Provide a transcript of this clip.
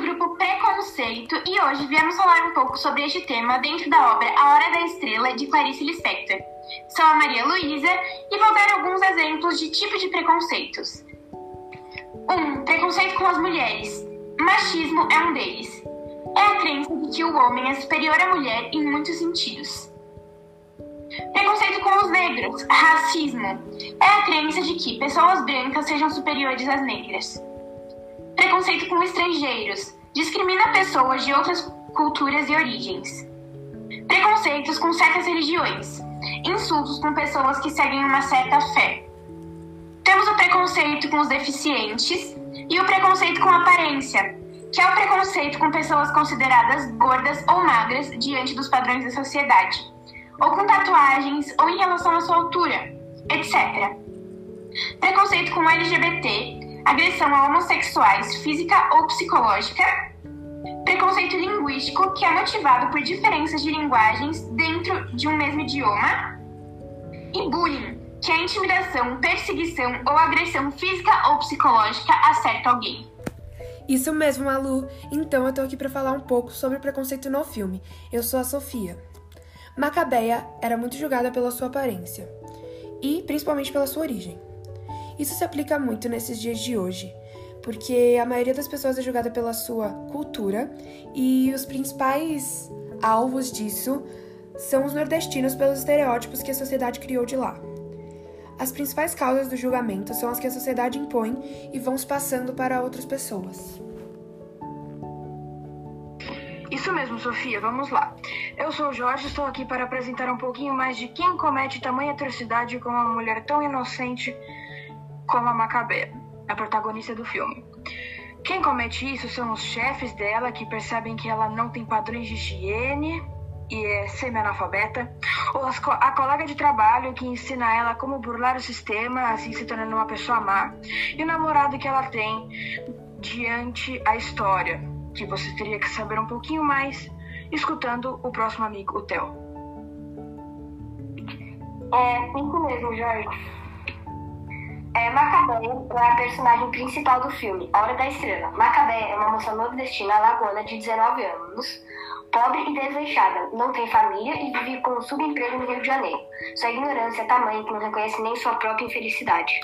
grupo Preconceito e hoje viemos falar um pouco sobre este tema dentro da obra A Hora da Estrela de Clarice Lispector. Sou a Maria Luísa e vou dar alguns exemplos de tipo de preconceitos. 1. Um, preconceito com as mulheres. Machismo é um deles. É a crença de que o homem é superior à mulher em muitos sentidos. Preconceito com os negros. Racismo. É a crença de que pessoas brancas sejam superiores às negras. Preconceito com estrangeiros. Discrimina pessoas de outras culturas e origens. Preconceitos com certas religiões. Insultos com pessoas que seguem uma certa fé. Temos o preconceito com os deficientes e o preconceito com aparência, que é o preconceito com pessoas consideradas gordas ou magras diante dos padrões da sociedade, ou com tatuagens ou em relação à sua altura, etc. Preconceito com LGBT, agressão a homossexuais física ou psicológica, preconceito linguístico, que é motivado por diferenças de linguagens dentro de um mesmo idioma, e bullying, que é intimidação, perseguição ou agressão física ou psicológica a certo alguém. Isso mesmo, Malu. Então eu tô aqui para falar um pouco sobre preconceito no filme. Eu sou a Sofia. Macabeia era muito julgada pela sua aparência e principalmente pela sua origem. Isso se aplica muito nesses dias de hoje, porque a maioria das pessoas é julgada pela sua cultura e os principais alvos disso são os nordestinos pelos estereótipos que a sociedade criou de lá. As principais causas do julgamento são as que a sociedade impõe e vão se passando para outras pessoas. Isso mesmo, Sofia, vamos lá. Eu sou o Jorge estou aqui para apresentar um pouquinho mais de quem comete tamanha atrocidade com uma mulher tão inocente como a Macabé, a protagonista do filme. Quem comete isso são os chefes dela que percebem que ela não tem padrões de higiene e é semi-analfabeta, ou a colega de trabalho que ensina ela como burlar o sistema, assim se tornando uma pessoa má, e o namorado que ela tem diante a história, que você teria que saber um pouquinho mais escutando o próximo amigo, o Theo. É, isso mesmo, Jorge. É, Macabé é a personagem principal do filme, A Hora da Estrela. Macabé é uma moça nordestina alagoana de 19 anos, pobre e desleixada, não tem família e vive com um subemprego no Rio de Janeiro. Sua ignorância é tamanha que não reconhece nem sua própria infelicidade.